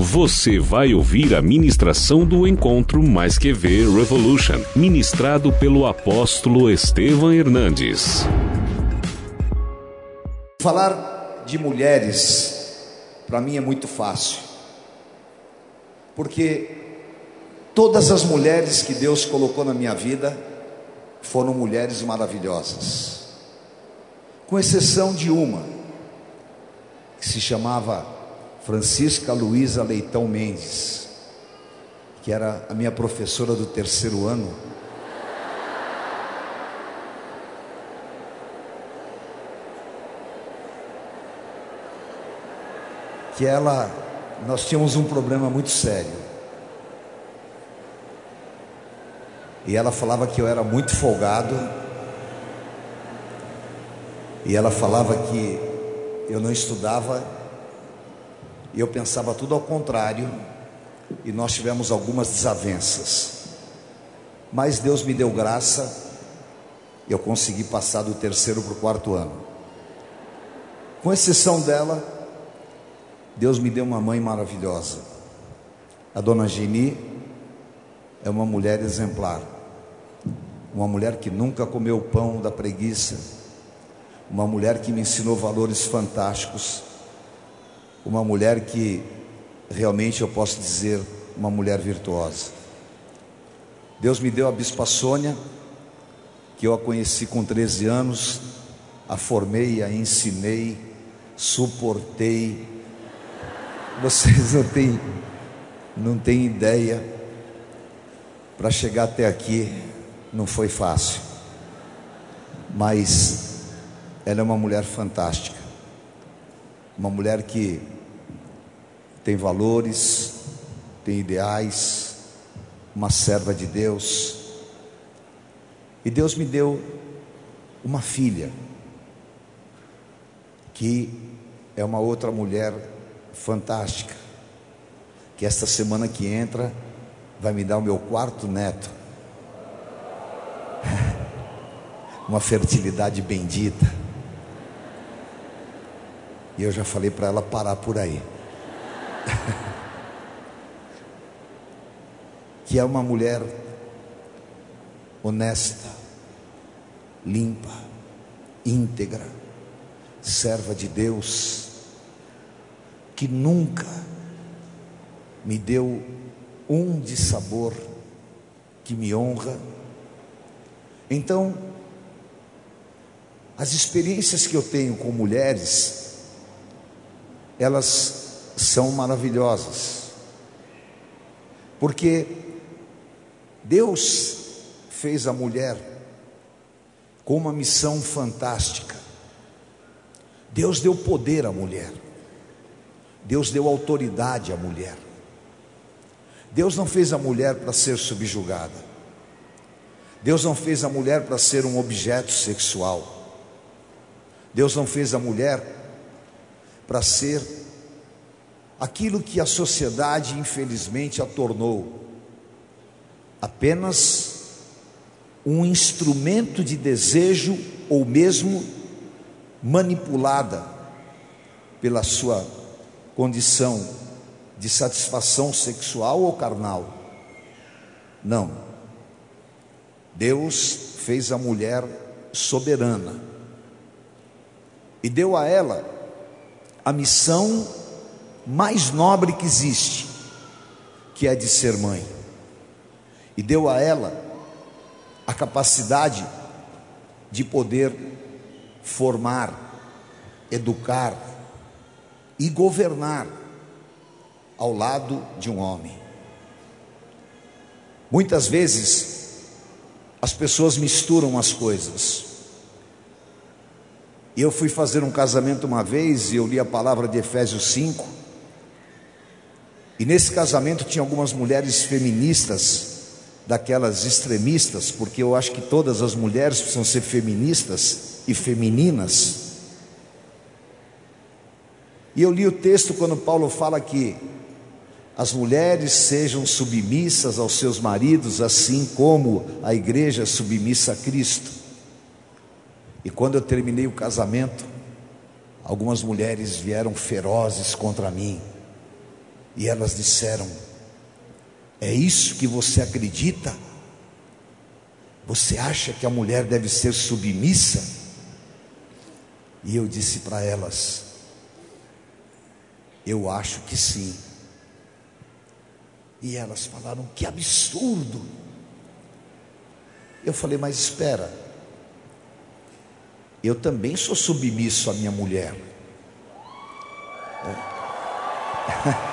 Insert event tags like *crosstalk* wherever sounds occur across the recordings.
Você vai ouvir a ministração do Encontro Mais Que Ver Revolution, ministrado pelo apóstolo Estevam Hernandes. Falar de mulheres, para mim é muito fácil, porque todas as mulheres que Deus colocou na minha vida foram mulheres maravilhosas, com exceção de uma, que se chamava Francisca Luísa Leitão Mendes, que era a minha professora do terceiro ano. Que ela, nós tínhamos um problema muito sério. E ela falava que eu era muito folgado. E ela falava que eu não estudava e eu pensava tudo ao contrário, e nós tivemos algumas desavenças. Mas Deus me deu graça, e eu consegui passar do terceiro para o quarto ano. Com exceção dela, Deus me deu uma mãe maravilhosa. A dona Geni é uma mulher exemplar, uma mulher que nunca comeu pão da preguiça, uma mulher que me ensinou valores fantásticos uma mulher que realmente eu posso dizer uma mulher virtuosa. Deus me deu a Bispa Sônia, que eu a conheci com 13 anos, a formei, a ensinei, suportei. Vocês *laughs* não têm, não têm ideia, para chegar até aqui não foi fácil, mas ela é uma mulher fantástica, uma mulher que tem valores, tem ideais, uma serva de Deus. E Deus me deu uma filha, que é uma outra mulher fantástica, que esta semana que entra vai me dar o meu quarto neto. *laughs* uma fertilidade bendita. E eu já falei para ela parar por aí. *laughs* que é uma mulher honesta, limpa, íntegra, serva de Deus, que nunca me deu um de sabor que me honra. Então, as experiências que eu tenho com mulheres, elas são maravilhosas, porque Deus fez a mulher com uma missão fantástica. Deus deu poder à mulher, Deus deu autoridade à mulher. Deus não fez a mulher para ser subjugada. Deus não fez a mulher para ser um objeto sexual. Deus não fez a mulher para ser aquilo que a sociedade infelizmente a tornou apenas um instrumento de desejo ou mesmo manipulada pela sua condição de satisfação sexual ou carnal. Não. Deus fez a mulher soberana e deu a ela a missão mais nobre que existe, que é de ser mãe. E deu a ela a capacidade de poder formar, educar e governar ao lado de um homem. Muitas vezes as pessoas misturam as coisas. E eu fui fazer um casamento uma vez e eu li a palavra de Efésios 5 e nesse casamento tinha algumas mulheres feministas, daquelas extremistas, porque eu acho que todas as mulheres precisam ser feministas e femininas. E eu li o texto quando Paulo fala que as mulheres sejam submissas aos seus maridos, assim como a igreja é submissa a Cristo. E quando eu terminei o casamento, algumas mulheres vieram ferozes contra mim E elas disseram: É isso que você acredita? Você acha que a mulher deve ser submissa? E eu disse para elas: Eu acho que sim. E elas falaram: Que absurdo! Eu falei: Mas espera, eu também sou submisso à minha mulher. É.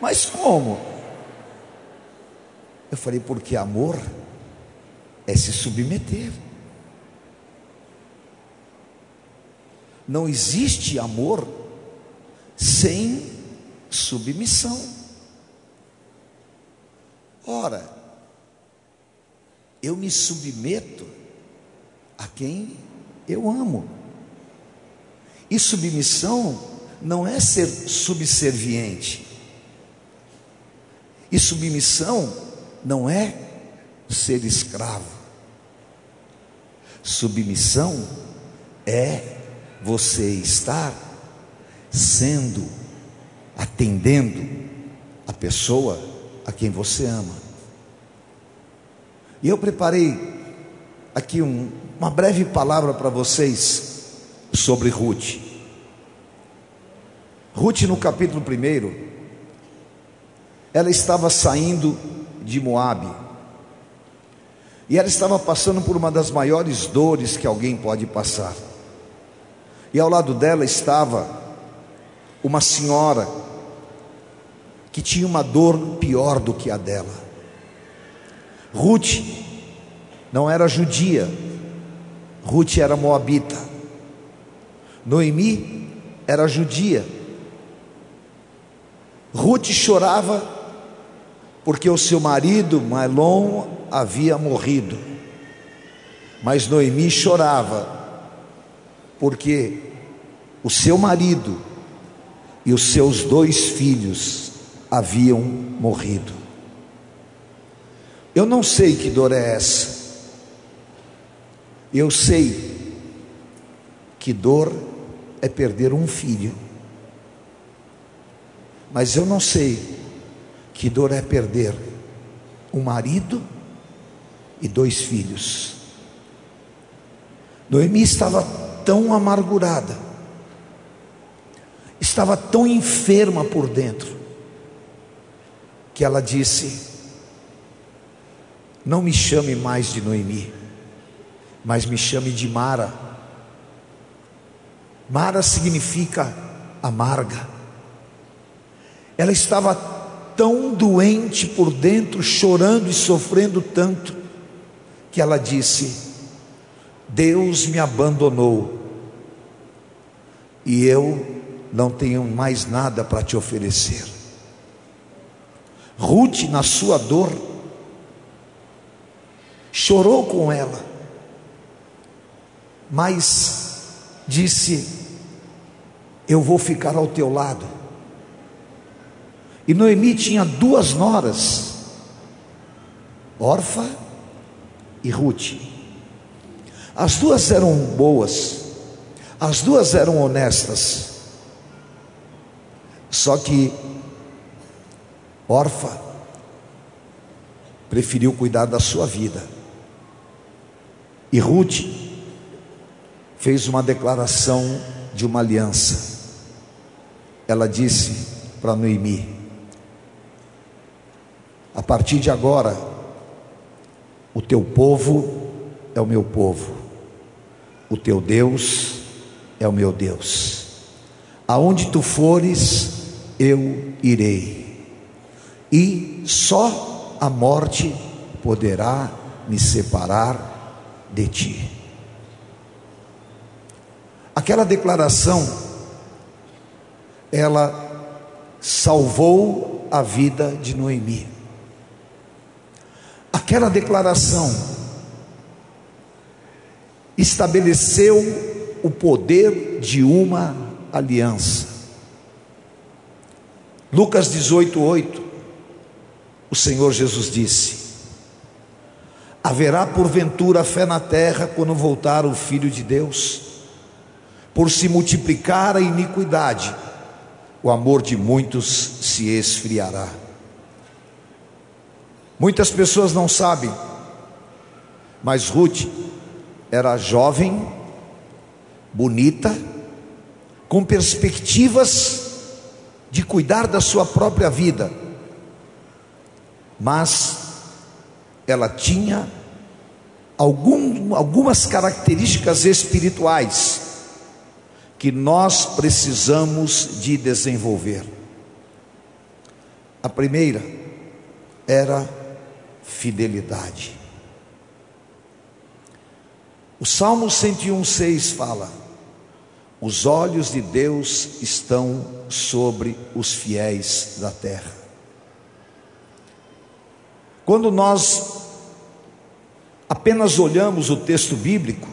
Mas como? Eu falei, porque amor é se submeter. Não existe amor sem submissão. Ora, eu me submeto a quem eu amo. E submissão não é ser subserviente. E submissão não é ser escravo. Submissão é você estar sendo, atendendo a pessoa a quem você ama. E eu preparei aqui um, uma breve palavra para vocês sobre Ruth. Ruth, no capítulo 1, ela estava saindo de Moabe. E ela estava passando por uma das maiores dores que alguém pode passar. E ao lado dela estava uma senhora que tinha uma dor pior do que a dela. Ruth não era judia, Ruth era moabita. Noemi era judia. Ruth chorava porque o seu marido, Malom, havia morrido. Mas Noemi chorava, porque o seu marido e os seus dois filhos haviam morrido. Eu não sei que dor é essa. Eu sei que dor é perder um filho. Mas eu não sei que dor é perder um marido e dois filhos. Noemi estava tão amargurada, estava tão enferma por dentro, que ela disse: Não me chame mais de Noemi, mas me chame de Mara. Mara significa amarga. Ela estava tão doente por dentro, chorando e sofrendo tanto, que ela disse: Deus me abandonou e eu não tenho mais nada para te oferecer. Ruth, na sua dor, chorou com ela, mas disse: Eu vou ficar ao teu lado e Noemi tinha duas noras, Orfa e Ruth. As duas eram boas, as duas eram honestas. Só que Orfa preferiu cuidar da sua vida. E Ruth fez uma declaração de uma aliança. Ela disse para Noemi: a partir de agora, o teu povo é o meu povo, o teu Deus é o meu Deus. Aonde tu fores, eu irei, e só a morte poderá me separar de ti. Aquela declaração, ela salvou a vida de Noemi. Aquela declaração estabeleceu o poder de uma aliança. Lucas 18:8 O Senhor Jesus disse: Haverá porventura fé na terra quando voltar o Filho de Deus? Por se multiplicar a iniquidade, o amor de muitos se esfriará. Muitas pessoas não sabem, mas Ruth era jovem, bonita, com perspectivas de cuidar da sua própria vida, mas ela tinha algum, algumas características espirituais que nós precisamos de desenvolver. A primeira era fidelidade. O Salmo 101,6 fala: Os olhos de Deus estão sobre os fiéis da terra. Quando nós apenas olhamos o texto bíblico,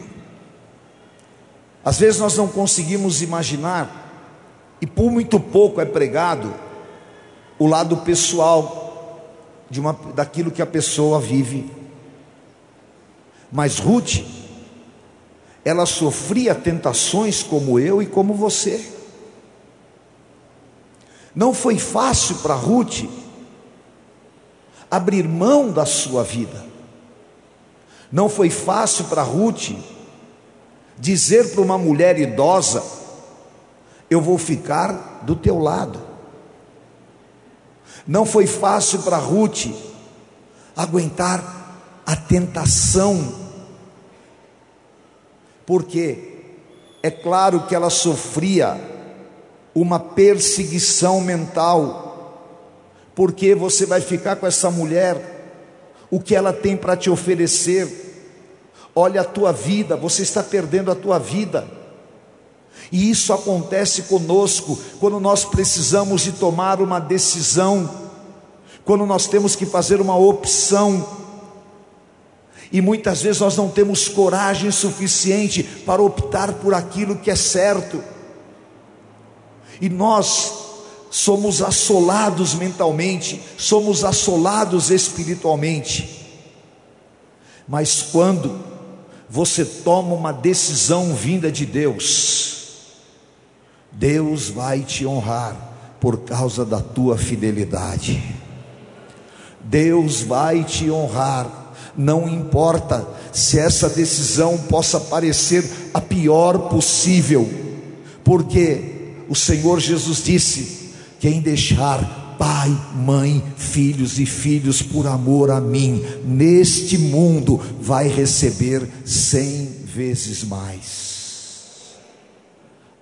às vezes nós não conseguimos imaginar, e por muito pouco é pregado, o lado pessoal de uma, daquilo que a pessoa vive. Mas Ruth, ela sofria tentações como eu e como você. Não foi fácil para Ruth abrir mão da sua vida. Não foi fácil para Ruth dizer para uma mulher idosa: Eu vou ficar do teu lado. Não foi fácil para Ruth aguentar a tentação, porque é claro que ela sofria uma perseguição mental, porque você vai ficar com essa mulher o que ela tem para te oferecer. Olha a tua vida, você está perdendo a tua vida. E isso acontece conosco quando nós precisamos de tomar uma decisão, quando nós temos que fazer uma opção. E muitas vezes nós não temos coragem suficiente para optar por aquilo que é certo. E nós somos assolados mentalmente, somos assolados espiritualmente. Mas quando você toma uma decisão vinda de Deus, Deus vai te honrar por causa da tua fidelidade. Deus vai te honrar, não importa se essa decisão possa parecer a pior possível, porque o Senhor Jesus disse: quem deixar pai, mãe, filhos e filhos por amor a mim, neste mundo vai receber cem vezes mais.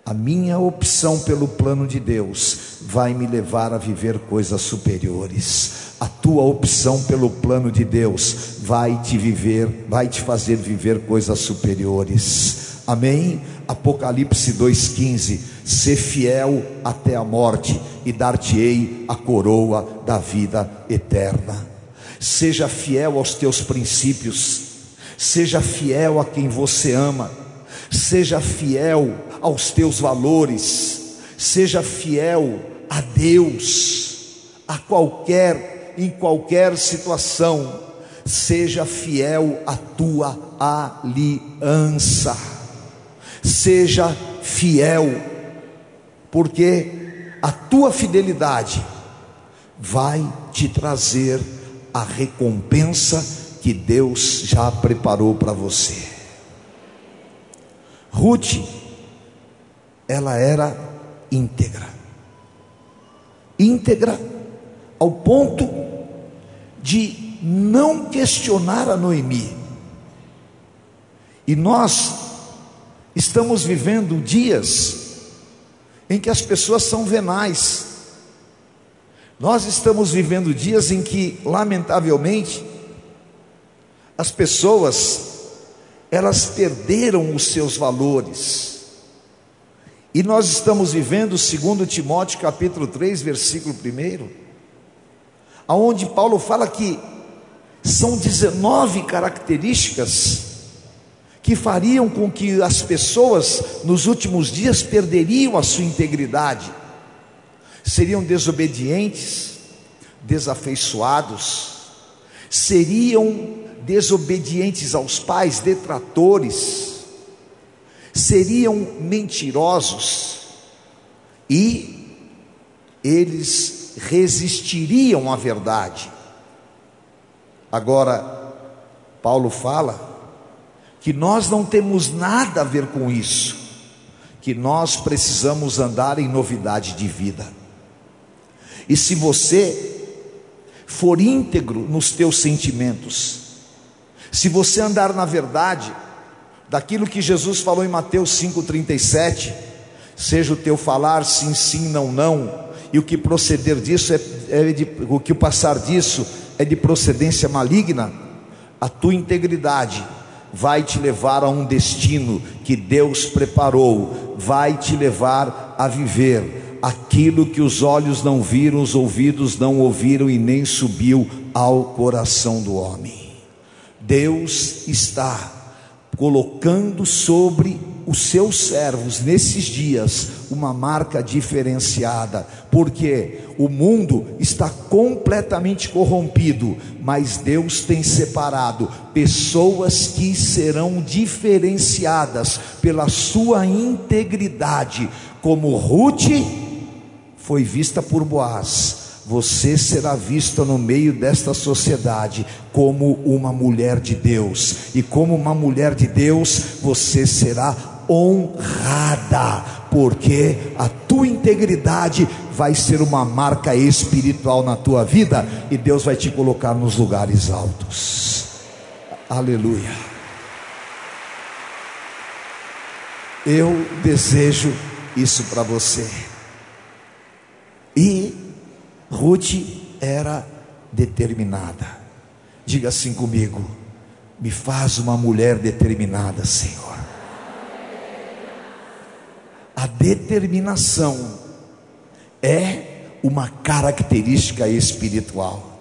A minha opção pelo plano de Deus vai me levar a viver coisas superiores. A tua opção pelo plano de Deus vai te viver, vai te fazer viver coisas superiores. Amém? Apocalipse 2:15. Ser fiel até a morte e dar-te-ei a coroa da vida eterna. Seja fiel aos teus princípios, seja fiel a quem você ama, seja fiel aos teus valores, seja fiel a Deus, a qualquer, em qualquer situação, seja fiel à tua aliança, seja fiel, porque a tua fidelidade vai te trazer a recompensa que Deus já preparou para você. Ruth, ela era íntegra, íntegra ao ponto de não questionar a Noemi. E nós estamos vivendo dias em que as pessoas são venais. Nós estamos vivendo dias em que, lamentavelmente, as pessoas elas perderam os seus valores. E nós estamos vivendo, segundo Timóteo capítulo 3, versículo 1, aonde Paulo fala que são 19 características que fariam com que as pessoas nos últimos dias perderiam a sua integridade, seriam desobedientes, desafeiçoados, seriam desobedientes aos pais, detratores, seriam mentirosos e eles resistiriam à verdade. Agora, Paulo fala que nós não temos nada a ver com isso, que nós precisamos andar em novidade de vida. E se você for íntegro nos teus sentimentos, se você andar na verdade, daquilo que Jesus falou em Mateus 5,37, seja o teu falar sim, sim, não, não, e o que proceder disso é, é de, o que passar disso é de procedência maligna, a tua integridade vai te levar a um destino que Deus preparou, vai te levar a viver aquilo que os olhos não viram, os ouvidos não ouviram e nem subiu ao coração do homem. Deus está colocando sobre os seus servos nesses dias uma marca diferenciada, porque o mundo está completamente corrompido, mas Deus tem separado pessoas que serão diferenciadas pela sua integridade, como Ruth foi vista por Boaz, você será vista no meio desta sociedade como uma mulher de Deus, e como uma mulher de Deus, você será honrada, porque a tua integridade vai ser uma marca espiritual na tua vida e Deus vai te colocar nos lugares altos. Aleluia. Eu desejo isso para você. E Ruth era determinada. Diga assim comigo: me faz uma mulher determinada, Senhor. A determinação é uma característica espiritual.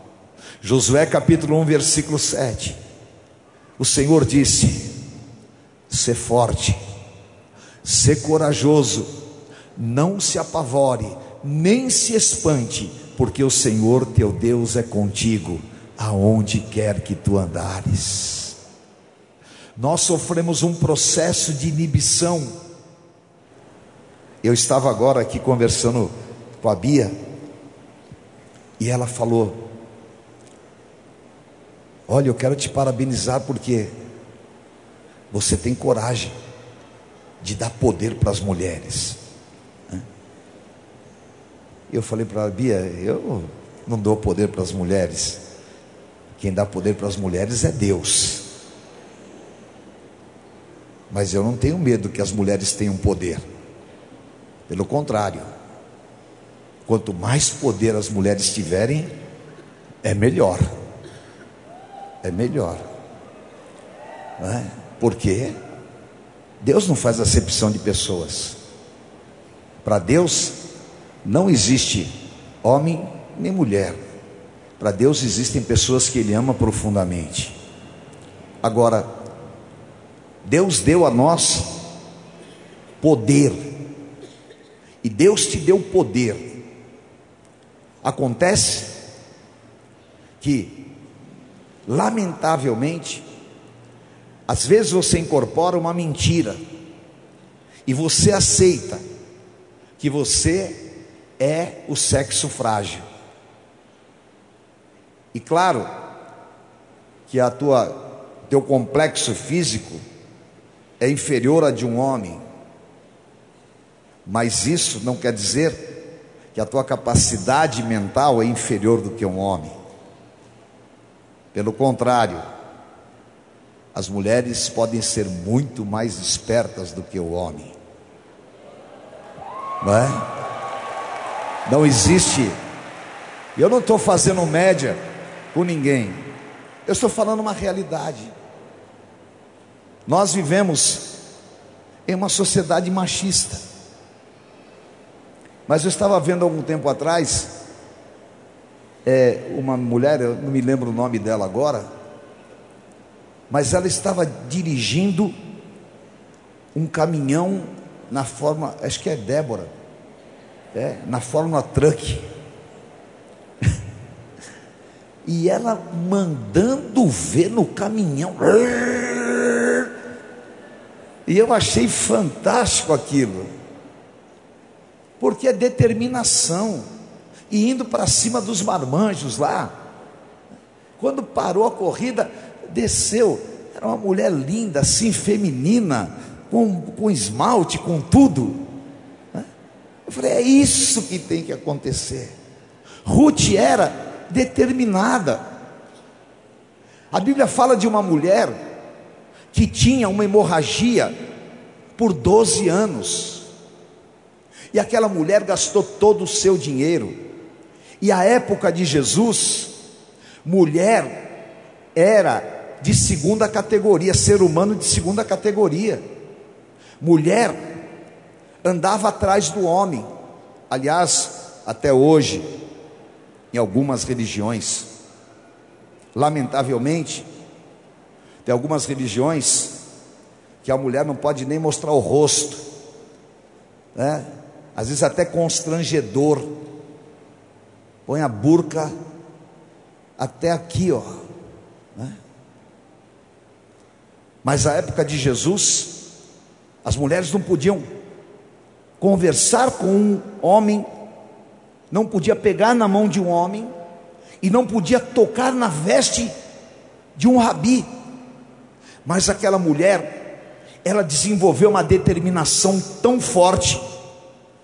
Josué capítulo 1, versículo 7. O Senhor disse: Ser forte, ser corajoso, não se apavore nem se espante, porque o Senhor teu Deus é contigo, aonde quer que tu andares. Nós sofremos um processo de inibição. Eu estava agora aqui conversando com a Bia, e ela falou: Olha, eu quero te parabenizar porque você tem coragem de dar poder para as mulheres. Eu falei para ela, Bia, eu não dou poder para as mulheres. Quem dá poder para as mulheres é Deus. Mas eu não tenho medo que as mulheres tenham poder. Pelo contrário, quanto mais poder as mulheres tiverem, é melhor. É melhor. Não é? Porque Deus não faz acepção de pessoas. Para Deus, não existe homem nem mulher. Para Deus existem pessoas que Ele ama profundamente. Agora, Deus deu a nós poder, e Deus te deu poder. Acontece que, lamentavelmente, às vezes você incorpora uma mentira, e você aceita que você é o sexo frágil. E claro que a tua teu complexo físico é inferior a de um homem. Mas isso não quer dizer que a tua capacidade mental é inferior do que um homem. Pelo contrário, as mulheres podem ser muito mais espertas do que o homem. Não é? Não existe. Eu não estou fazendo média com ninguém. Eu estou falando uma realidade. Nós vivemos em uma sociedade machista. Mas eu estava vendo algum tempo atrás é, uma mulher, eu não me lembro o nome dela agora, mas ela estava dirigindo um caminhão na forma, acho que é Débora, é, na Fórmula Truck. *laughs* e ela mandando ver no caminhão. E eu achei fantástico aquilo, porque é determinação, e indo para cima dos marmanjos lá. Quando parou a corrida, desceu, era uma mulher linda, assim, feminina, com, com esmalte, com tudo. Falei, é isso que tem que acontecer. Ruth era determinada. A Bíblia fala de uma mulher que tinha uma hemorragia por 12 anos. E aquela mulher gastou todo o seu dinheiro. E a época de Jesus, mulher era de segunda categoria, ser humano de segunda categoria. Mulher andava atrás do homem. Aliás, até hoje, em algumas religiões, lamentavelmente, tem algumas religiões que a mulher não pode nem mostrar o rosto, né? às vezes até constrangedor. Põe a burca até aqui, ó. Né? Mas a época de Jesus, as mulheres não podiam conversar com um homem, não podia pegar na mão de um homem e não podia tocar na veste de um rabi. Mas aquela mulher, ela desenvolveu uma determinação tão forte.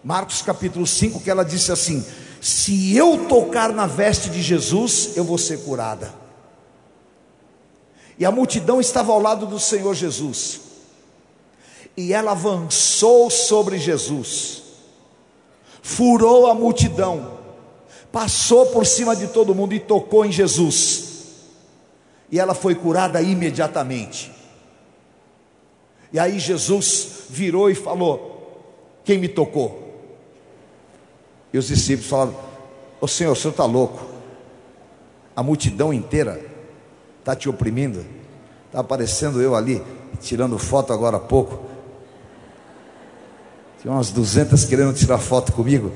Marcos capítulo 5 que ela disse assim: "Se eu tocar na veste de Jesus, eu vou ser curada". E a multidão estava ao lado do Senhor Jesus. E ela avançou sobre Jesus, furou a multidão, passou por cima de todo mundo e tocou em Jesus. E ela foi curada imediatamente. E aí Jesus virou e falou: Quem me tocou? E os discípulos falaram: Ô Senhor, o senhor está louco. A multidão inteira Está te oprimindo? Está aparecendo eu ali, tirando foto agora há pouco. Tinha umas 200 querendo tirar foto comigo.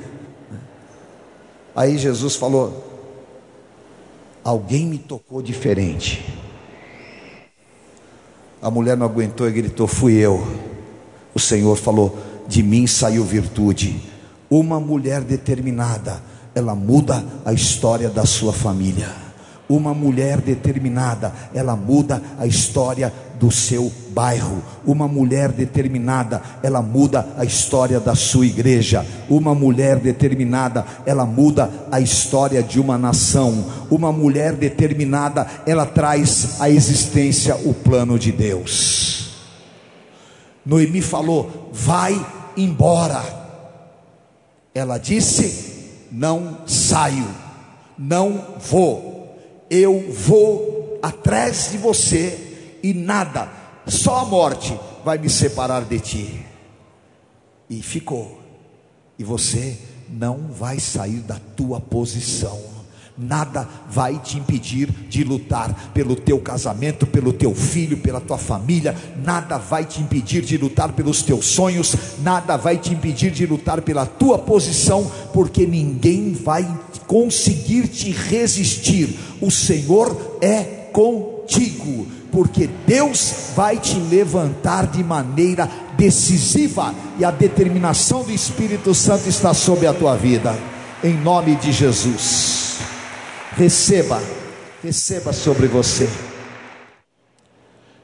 Aí Jesus falou: Alguém me tocou diferente. A mulher não aguentou e gritou: Fui eu. O Senhor falou: De mim saiu virtude. Uma mulher determinada, ela muda a história da sua família. Uma mulher determinada, ela muda a história do seu bairro. Uma mulher determinada, ela muda a história da sua igreja. Uma mulher determinada, ela muda a história de uma nação. Uma mulher determinada, ela traz à existência o plano de Deus. Noemi falou: Vai embora. Ela disse: Não saio, não vou eu vou atrás de você e nada, só a morte vai me separar de ti. E ficou. E você não vai sair da tua posição. Nada vai te impedir de lutar pelo teu casamento, pelo teu filho, pela tua família. Nada vai te impedir de lutar pelos teus sonhos. Nada vai te impedir de lutar pela tua posição, porque ninguém vai conseguir te resistir. O Senhor é contigo, porque Deus vai te levantar de maneira decisiva e a determinação do Espírito Santo está sobre a tua vida. Em nome de Jesus. Receba, receba sobre você.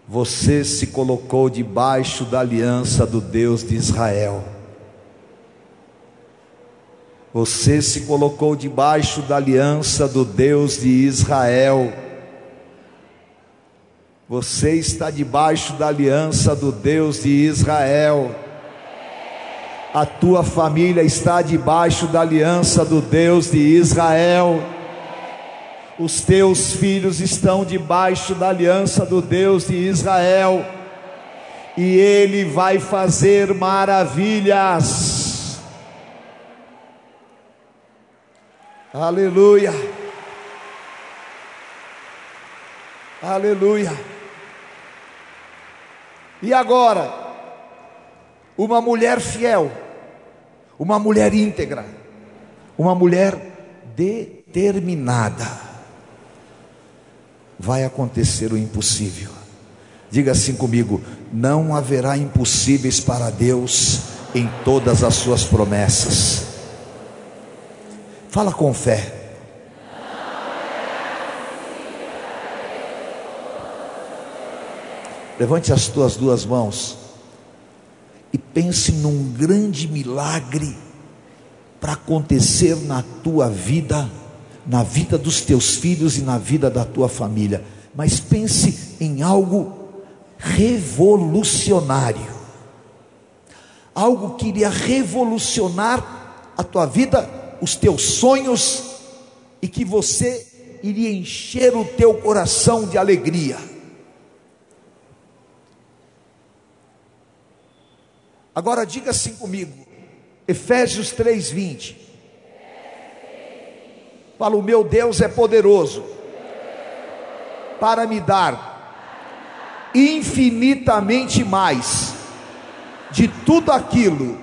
Você se colocou debaixo da aliança do Deus de Israel. Você se colocou debaixo da aliança do Deus de Israel. Você está debaixo da aliança do Deus de Israel. A tua família está debaixo da aliança do Deus de Israel os teus filhos estão debaixo da aliança do Deus de Israel, e Ele vai fazer maravilhas. Aleluia, aleluia. E agora, uma mulher fiel, uma mulher íntegra, uma mulher determinada vai acontecer o impossível. Diga assim comigo: não haverá impossíveis para Deus em todas as suas promessas. Fala com fé. Levante as tuas duas mãos e pense num grande milagre para acontecer na tua vida, na vida dos teus filhos e na vida da tua família. Mas pense em algo revolucionário. Algo que iria revolucionar a tua vida, os teus sonhos e que você iria encher o teu coração de alegria. Agora diga assim comigo, Efésios 3:20. Fala, o meu Deus é poderoso para me dar infinitamente mais de tudo aquilo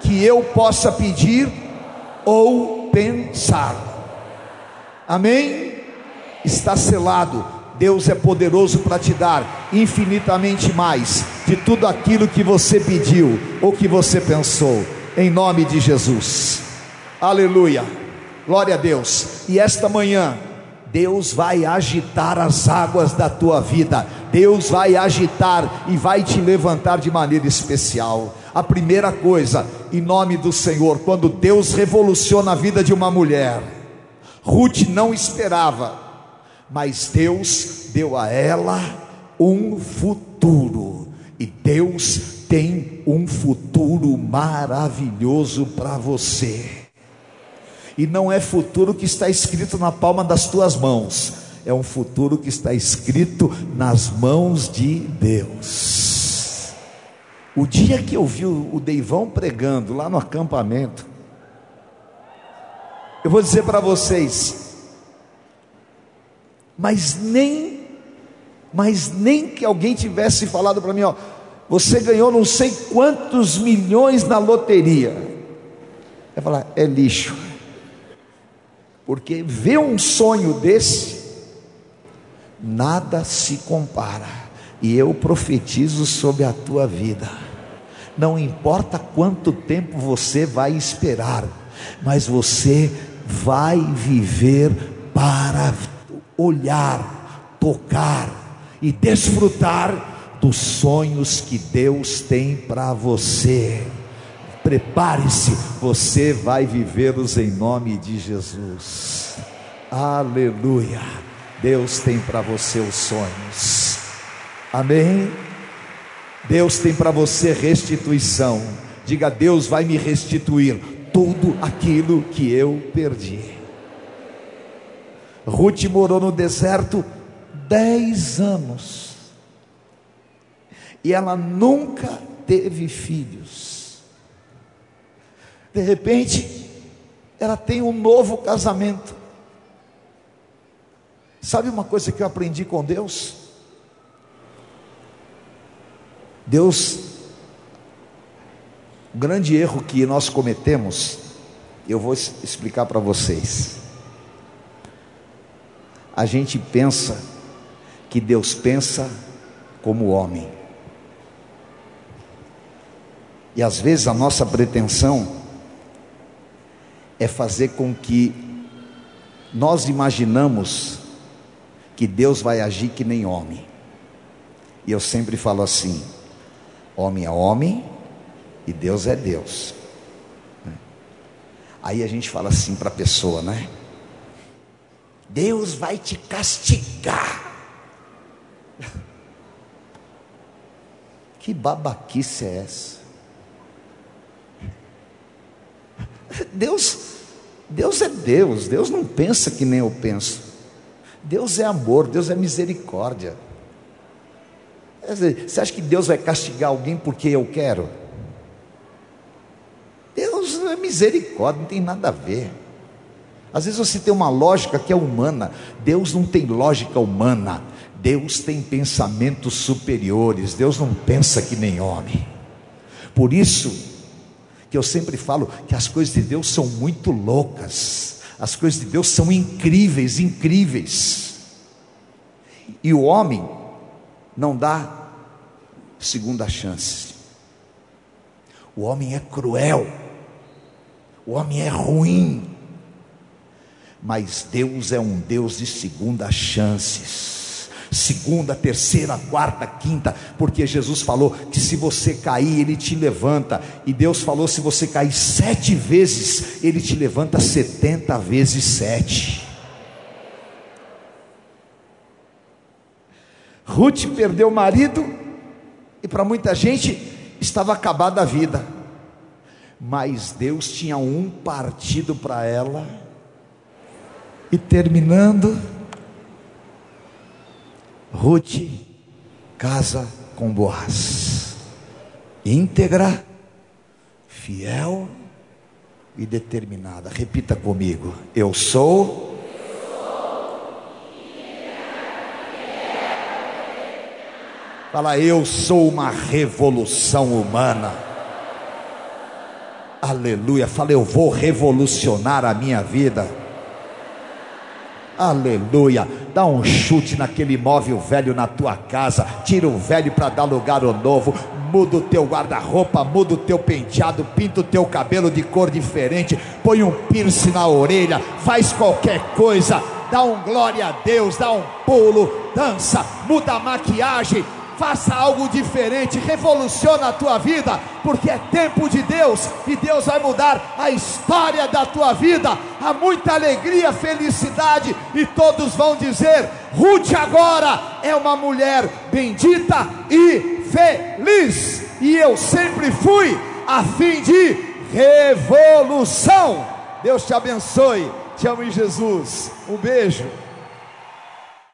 que eu possa pedir ou pensar. Amém? Está selado. Deus é poderoso para te dar infinitamente mais de tudo aquilo que você pediu ou que você pensou, em nome de Jesus. Aleluia. Glória a Deus. E esta manhã, Deus vai agitar as águas da tua vida. Deus vai agitar e vai te levantar de maneira especial. A primeira coisa, em nome do Senhor, quando Deus revoluciona a vida de uma mulher, Ruth não esperava, mas Deus deu a ela um futuro. E Deus tem um futuro maravilhoso para você e não é futuro que está escrito na palma das tuas mãos, é um futuro que está escrito nas mãos de Deus. O dia que eu vi o Deivão pregando lá no acampamento, eu vou dizer para vocês, mas nem, mas nem que alguém tivesse falado para mim, ó, você ganhou não sei quantos milhões na loteria. Eu falar, é lixo. Porque ver um sonho desse, nada se compara. E eu profetizo sobre a tua vida. Não importa quanto tempo você vai esperar, mas você vai viver para olhar, tocar e desfrutar dos sonhos que Deus tem para você. Prepare-se, você vai vivê-los em nome de Jesus. Aleluia. Deus tem para você os sonhos. Amém. Deus tem para você restituição. Diga: Deus vai me restituir tudo aquilo que eu perdi. Ruth morou no deserto dez anos e ela nunca teve filhos. De repente, ela tem um novo casamento. Sabe uma coisa que eu aprendi com Deus? Deus, o grande erro que nós cometemos, eu vou explicar para vocês. A gente pensa que Deus pensa como homem. E às vezes a nossa pretensão é fazer com que nós imaginamos que Deus vai agir que nem homem. E eu sempre falo assim: homem é homem e Deus é Deus. Aí a gente fala assim para a pessoa, né? Deus vai te castigar. Que babaquice é essa? Deus Deus é Deus, Deus não pensa que nem eu penso. Deus é amor, Deus é misericórdia. Você acha que Deus vai castigar alguém porque eu quero? Deus é misericórdia, não tem nada a ver. Às vezes você tem uma lógica que é humana, Deus não tem lógica humana, Deus tem pensamentos superiores, Deus não pensa que nem homem. Por isso, que eu sempre falo que as coisas de Deus são muito loucas, as coisas de Deus são incríveis, incríveis. E o homem não dá segunda chance. O homem é cruel. O homem é ruim. Mas Deus é um Deus de segunda chances. Segunda, terceira, quarta, quinta, porque Jesus falou que se você cair, Ele te levanta, e Deus falou: se você cair sete vezes, Ele te levanta setenta vezes sete. Ruth perdeu o marido, e para muita gente estava acabada a vida, mas Deus tinha um partido para ela, e terminando, Ruth casa com Boaz, íntegra, fiel e determinada. Repita comigo: Eu sou. Fala, eu sou uma revolução humana. Aleluia. Fala, eu vou revolucionar a minha vida. Aleluia. Dá um chute naquele imóvel velho na tua casa. Tira o velho para dar lugar ao novo. Muda o teu guarda-roupa, muda o teu penteado, pinta o teu cabelo de cor diferente, põe um piercing na orelha, faz qualquer coisa, dá um glória a Deus, dá um pulo, dança, muda a maquiagem, faça algo diferente, revoluciona a tua vida, porque é tempo de Deus e Deus vai mudar a história da tua vida. Há muita alegria, felicidade e todos vão dizer: Ruth agora é uma mulher bendita e feliz. E eu sempre fui a fim de revolução. Deus te abençoe. Te amo em Jesus. Um beijo.